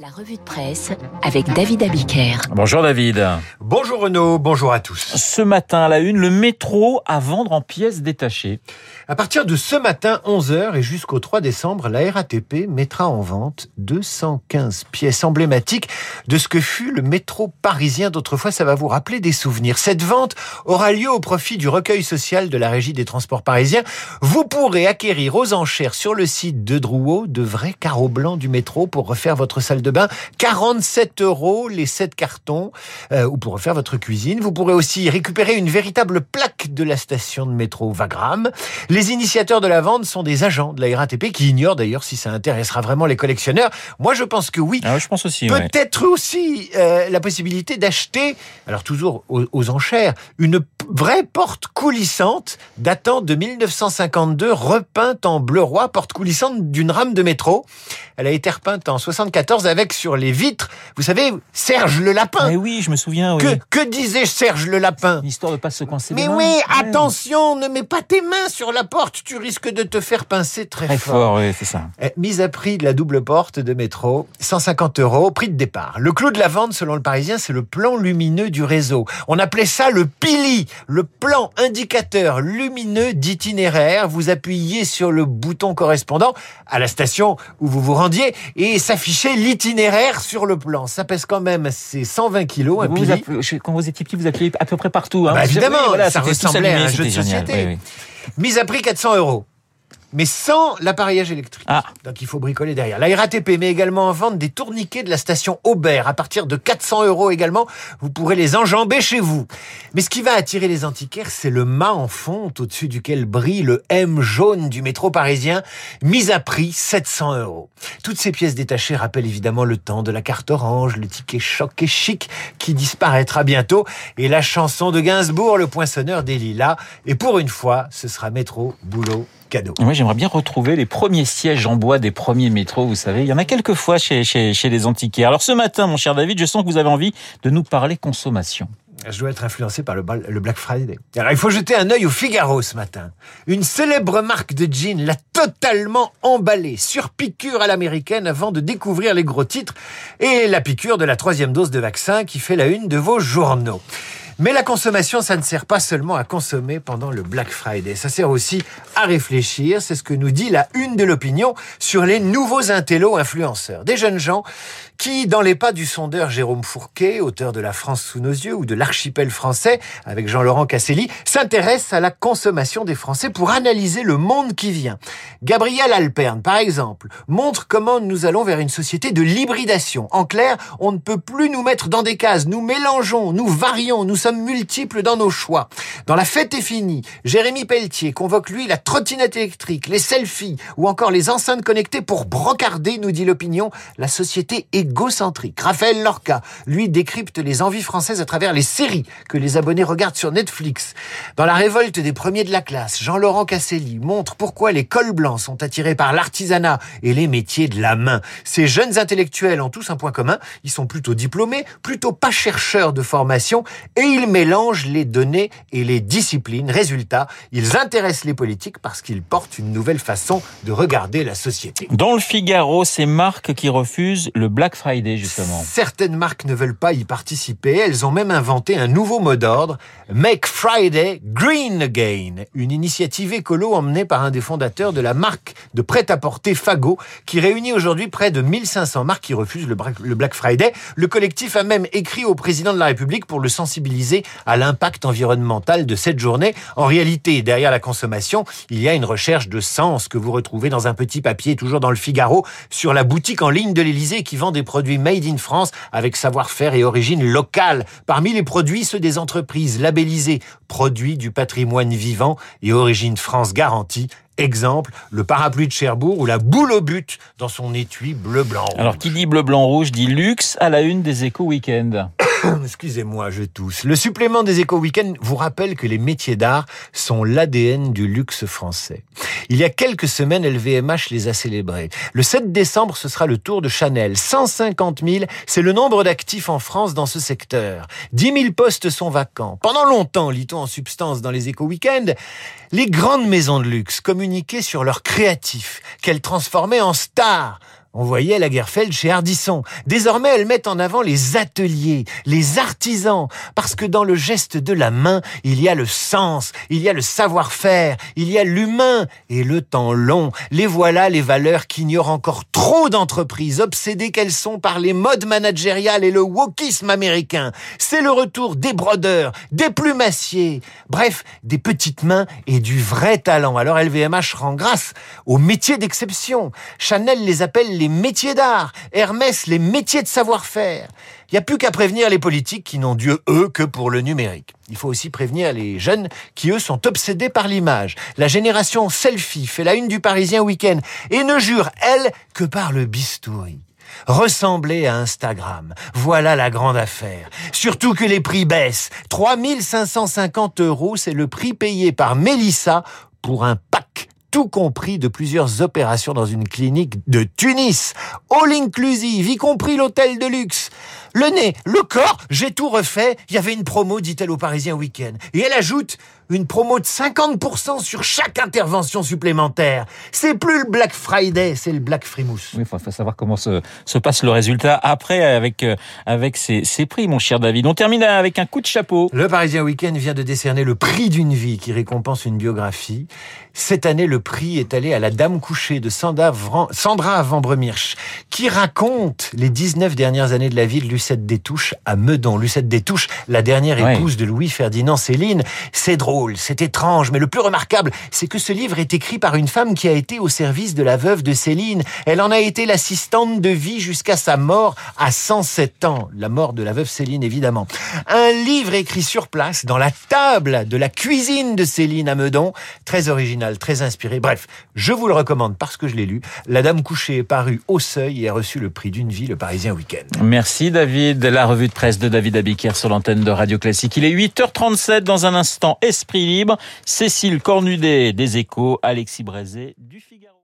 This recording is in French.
La revue de presse avec David Abiker. Bonjour David. Bonjour Renaud, bonjour à tous. Ce matin à la une, le métro à vendre en pièces détachées. À partir de ce matin 11h et jusqu'au 3 décembre, la RATP mettra en vente 215 pièces emblématiques de ce que fut le métro parisien d'autrefois. Ça va vous rappeler des souvenirs. Cette vente aura lieu au profit du recueil social de la Régie des transports parisiens. Vous pourrez acquérir aux enchères sur le site de Drouot de vrais carreaux blancs du métro pour refaire votre salle de bain. 47 euros les 7 cartons euh, ou pour refaire votre cuisine. Vous pourrez aussi récupérer une véritable plaque de la station de métro Wagram. Les initiateurs de la vente sont des agents de la RATP qui ignorent d'ailleurs si ça intéressera vraiment les collectionneurs. Moi, je pense que oui. Ah, je pense aussi. ouais. Peut-être aussi euh, la possibilité d'acheter, alors toujours aux, aux enchères, une vraie porte coulissante datant de 1952, repeinte en bleu roi, porte coulissante d'une rame de métro. Elle a été repeinte en 74 avec sur les vitres, vous savez, Serge le lapin. Mais oui, je me souviens. Oui. Que, que disait Serge le lapin? Histoire de pas se coincer. les mais mains. oui, Ouais. attention, ne mets pas tes mains sur la porte, tu risques de te faire pincer très, Très fort, oui, c'est ça. eh, Mise à prix de la double porte de métro, 150 euros, prix de départ. Le clou de la vente, selon le Parisien, c'est le plan lumineux du réseau. On appelait ça le PILI, le plan indicateur lumineux d'itinéraire. Vous appuyez sur le bouton correspondant à la station où vous vous rendiez et s'affichait l'itinéraire sur le plan. Ça pèse quand même, c'est 120 kilos, un Vous, vous appelez- quand vous étiez petit, vous appeliez à peu près partout. Hein. Bah, évidemment, oui, voilà, ça ressemblait à un jeu de société. oui, oui. Mise à prix 400 euros. Mais sans l'appareillage électrique. Ah. Donc il faut bricoler derrière. La RATP met également en vente des tourniquets de la station Aubert. À partir de 400 euros également, vous pourrez les enjamber chez vous. Mais ce qui va attirer les antiquaires, c'est le mât en fonte au-dessus duquel brille le M jaune du métro parisien, mise à prix 700 euros. Toutes ces pièces détachées rappellent évidemment le temps de la carte orange, le ticket choc et chic qui disparaîtra bientôt, et la chanson de Gainsbourg, le poinçonneur des lilas. Et pour une fois, ce sera métro, boulot, cadeau. Moi, j'aimerais bien retrouver les premiers sièges en bois des premiers métros, vous savez. Il y en a quelques fois chez, chez, chez les antiquaires. Alors ce matin, mon cher David, je sens que vous avez envie de nous parler consommation. Je dois être influencé par le Black Friday. Alors, il faut jeter un œil au Figaro ce matin. Une célèbre marque de jeans l'a totalement emballé sur piqûre à l'américaine avant de découvrir les gros titres et la piqûre de la troisième dose de vaccin qui fait la une de vos journaux. Mais la consommation, ça ne sert pas seulement à consommer pendant le Black Friday. Ça sert aussi à réfléchir. C'est ce que nous dit la une de l'opinion sur les nouveaux intellos influenceurs. Des jeunes gens qui, dans les pas du sondeur Jérôme Fourquet, auteur de La France sous nos yeux ou de l'archipel français, avec Jean-Laurent Casselli, s'intéressent à la consommation des Français pour analyser le monde qui vient. Gabriel Alperne, par exemple, montre comment nous allons vers une société de l'hybridation. En clair, on ne peut plus nous mettre dans des cases. Nous mélangeons, nous varions, nous multiples dans nos choix. Dans La fête est finie, Jérémy Pelletier convoque lui la trottinette électrique, les selfies ou encore les enceintes connectées pour brocarder, nous dit l'opinion, la société égocentrique. Raphaël Lorca, lui, décrypte les envies françaises à travers les séries que les abonnés regardent sur Netflix. Dans La révolte des premiers de la classe, Jean-Laurent Casselli montre pourquoi les cols blancs sont attirés par l'artisanat et les métiers de la main. Ces jeunes intellectuels ont tous un point commun, ils sont plutôt diplômés, plutôt pas chercheurs de formation et ils mélangent les données et les disciplines. Résultat, ils intéressent les politiques parce qu'ils portent une nouvelle façon de regarder la société. Dans le Figaro, c'est Marc qui refuse le Black Friday, justement. Certaines marques ne veulent pas y participer. Elles ont même inventé un nouveau mot d'ordre, Make Friday Green Again, une initiative écolo emmenée par un des fondateurs de la marque de prêt-à-porter Fago, qui réunit aujourd'hui près de 1500 marques qui refusent le Black Friday. Le collectif a même écrit au président de la République pour le sensibiliser à l'impact environnemental de cette journée. En réalité, derrière la consommation, il y a une recherche de sens que vous retrouvez dans un petit papier, toujours dans le Figaro, sur la boutique en ligne de l'Élysée qui vend des produits made in France avec savoir-faire et origine locale. Parmi les produits, ceux des entreprises labellisées produits du patrimoine vivant et origine France garantie. Exemple, le parapluie de Cherbourg ou la boule au but dans son étui bleu-blanc. Alors, qui dit bleu, blanc, rouge dit luxe à la une des échos week-end. Excusez-moi, je tousse. Le supplément des éco week vous rappelle que les métiers d'art sont l'ADN du luxe français. Il y a quelques semaines, LVMH les a célébrés. Le 7 décembre, ce sera le tour de Chanel. 150 000, c'est le nombre d'actifs en France dans ce secteur. 10 000 postes sont vacants. Pendant longtemps, lit-on en substance dans les éco week les grandes maisons de luxe communiquaient sur leurs créatifs, qu'elles transformaient en stars. On voyait Lagerfeld chez Ardisson. Désormais, elles mettent en avant les ateliers, les artisans, parce que dans le geste de la main, il y a le sens, il y a le savoir-faire, il y a l'humain et le temps long. Les voilà les valeurs qu'ignorent encore trop d'entreprises, obsédées qu'elles sont par les modes managériales et le wokisme américain. C'est le retour des brodeurs, des plumassiers, bref, des petites mains et du vrai talent. Alors LVMH rend grâce aux métiers d'exception. Chanel les appelle les métiers d'art, Hermès les métiers de savoir-faire. Il n'y a plus qu'à prévenir les politiques qui n'ont Dieu, eux, que pour le numérique. Il faut aussi prévenir les jeunes qui, eux, sont obsédés par l'image. La génération selfie fait la une du Parisien Week-end et ne jure, elle, que par le bistouri. Ressembler à Instagram. Voilà la grande affaire. Surtout que les prix baissent. 3550 euros, c'est le prix payé par Mélissa pour un pack tout compris de plusieurs opérations dans une clinique de Tunis. All inclusive, y compris l'hôtel de luxe. Le nez, le corps, j'ai tout refait. Il y avait une promo, dit-elle au Parisien Week-end. Et elle ajoute une promo de 50% sur chaque intervention supplémentaire. C'est plus le Black Friday, c'est le Black Frimousse. Oui, il faut, savoir comment se, se, passe le résultat après avec, euh, avec ces, ces, prix, mon cher David. On termine avec un coup de chapeau. Le Parisien Week-end vient de décerner le prix d'une vie qui récompense une biographie. Cette année, le prix est allé à la Dame couchée de Sandra, Sandra Vambremirch, qui raconte les 19 dernières années de la vie de Lucette Détouche à Meudon. Lucette Détouche, la dernière épouse de Louis-Ferdinand Céline. C'est drôle, c'est étrange, mais le plus remarquable, c'est que ce livre est écrit par une femme qui a été au service de la veuve de Céline. Elle en a été l'assistante de vie jusqu'à sa mort à 107 ans. La mort de la veuve Céline, évidemment. Un livre écrit sur place, dans la table de la cuisine de Céline à Meudon. Très original, très inspiré. Bref, je vous le recommande parce que je l'ai lu. La Dame couchée est parue au seuil et a reçu le prix d'une vie, le Parisien Week-end. Merci David de la revue de presse de David Abiquière sur l'antenne de Radio Classique. Il est 8h37 dans un instant Esprit Libre. Cécile Cornudet des Échos, Alexis Brézé du Figaro.